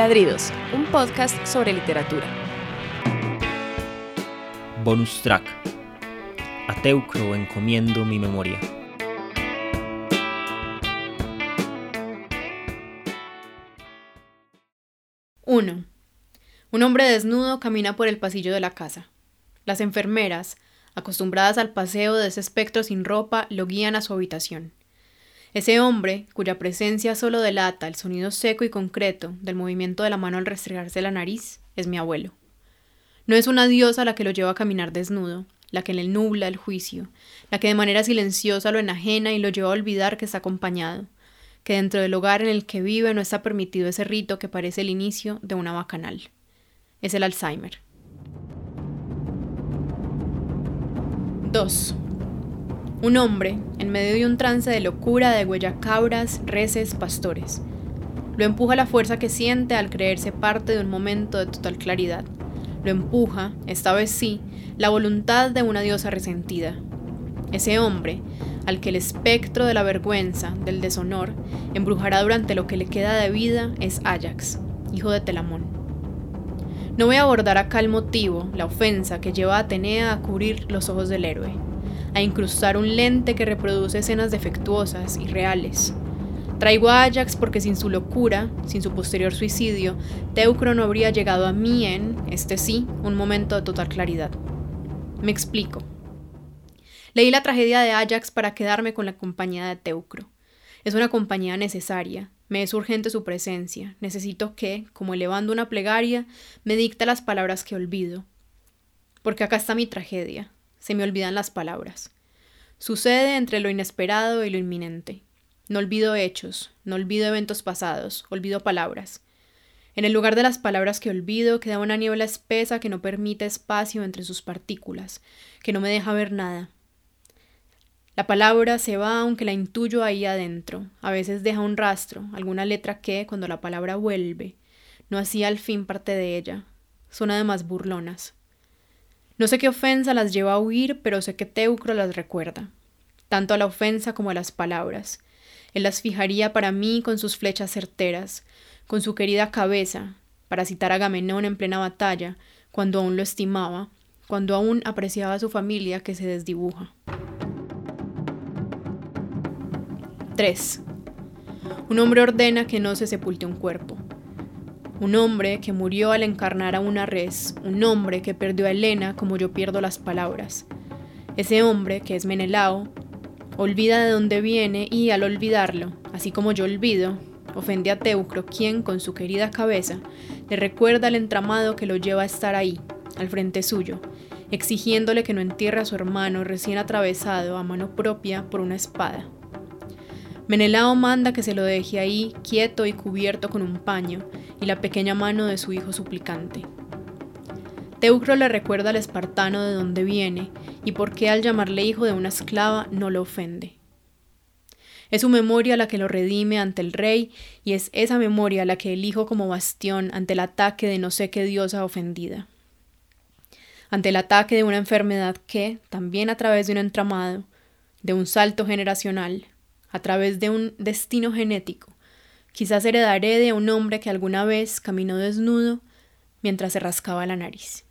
Ladridos, un podcast sobre literatura. Bonus track. A Teucro encomiendo mi memoria. Uno. Un hombre desnudo camina por el pasillo de la casa. Las enfermeras, acostumbradas al paseo de ese espectro sin ropa, lo guían a su habitación. Ese hombre, cuya presencia solo delata el sonido seco y concreto del movimiento de la mano al restregarse la nariz, es mi abuelo. No es una diosa la que lo lleva a caminar desnudo, la que le nubla el juicio, la que de manera silenciosa lo enajena y lo lleva a olvidar que está acompañado, que dentro del hogar en el que vive no está permitido ese rito que parece el inicio de una bacanal. Es el Alzheimer. 2. Un hombre, en medio de un trance de locura, de huella cabras, reses, pastores. Lo empuja la fuerza que siente al creerse parte de un momento de total claridad. Lo empuja, esta vez sí, la voluntad de una diosa resentida. Ese hombre, al que el espectro de la vergüenza, del deshonor, embrujará durante lo que le queda de vida, es Ajax, hijo de Telamón. No voy a abordar acá el motivo, la ofensa que lleva a Atenea a cubrir los ojos del héroe a incrustar un lente que reproduce escenas defectuosas y reales. Traigo a Ajax porque sin su locura, sin su posterior suicidio, Teucro no habría llegado a mí en, este sí, un momento de total claridad. Me explico. Leí la tragedia de Ajax para quedarme con la compañía de Teucro. Es una compañía necesaria, me es urgente su presencia, necesito que, como elevando una plegaria, me dicte las palabras que olvido. Porque acá está mi tragedia, se me olvidan las palabras. Sucede entre lo inesperado y lo inminente. No olvido hechos, no olvido eventos pasados, olvido palabras. En el lugar de las palabras que olvido queda una niebla espesa que no permite espacio entre sus partículas, que no me deja ver nada. La palabra se va aunque la intuyo ahí adentro, a veces deja un rastro, alguna letra que, cuando la palabra vuelve, no hacía al fin parte de ella. Son además burlonas. No sé qué ofensa las lleva a huir, pero sé que Teucro las recuerda, tanto a la ofensa como a las palabras. Él las fijaría para mí con sus flechas certeras, con su querida cabeza, para citar a Agamenón en plena batalla, cuando aún lo estimaba, cuando aún apreciaba a su familia que se desdibuja. 3. Un hombre ordena que no se sepulte un cuerpo un hombre que murió al encarnar a una res, un hombre que perdió a Helena como yo pierdo las palabras. Ese hombre, que es Menelao, olvida de dónde viene y al olvidarlo, así como yo olvido, ofende a Teucro, quien, con su querida cabeza, le recuerda el entramado que lo lleva a estar ahí, al frente suyo, exigiéndole que no entierre a su hermano recién atravesado a mano propia por una espada. Menelao manda que se lo deje ahí, quieto y cubierto con un paño, y la pequeña mano de su hijo suplicante. Teucro le recuerda al espartano de dónde viene y por qué al llamarle hijo de una esclava no lo ofende. Es su memoria la que lo redime ante el rey y es esa memoria la que elijo como bastión ante el ataque de no sé qué diosa ofendida. Ante el ataque de una enfermedad que, también a través de un entramado, de un salto generacional, a través de un destino genético. Quizás heredaré de un hombre que alguna vez caminó desnudo mientras se rascaba la nariz.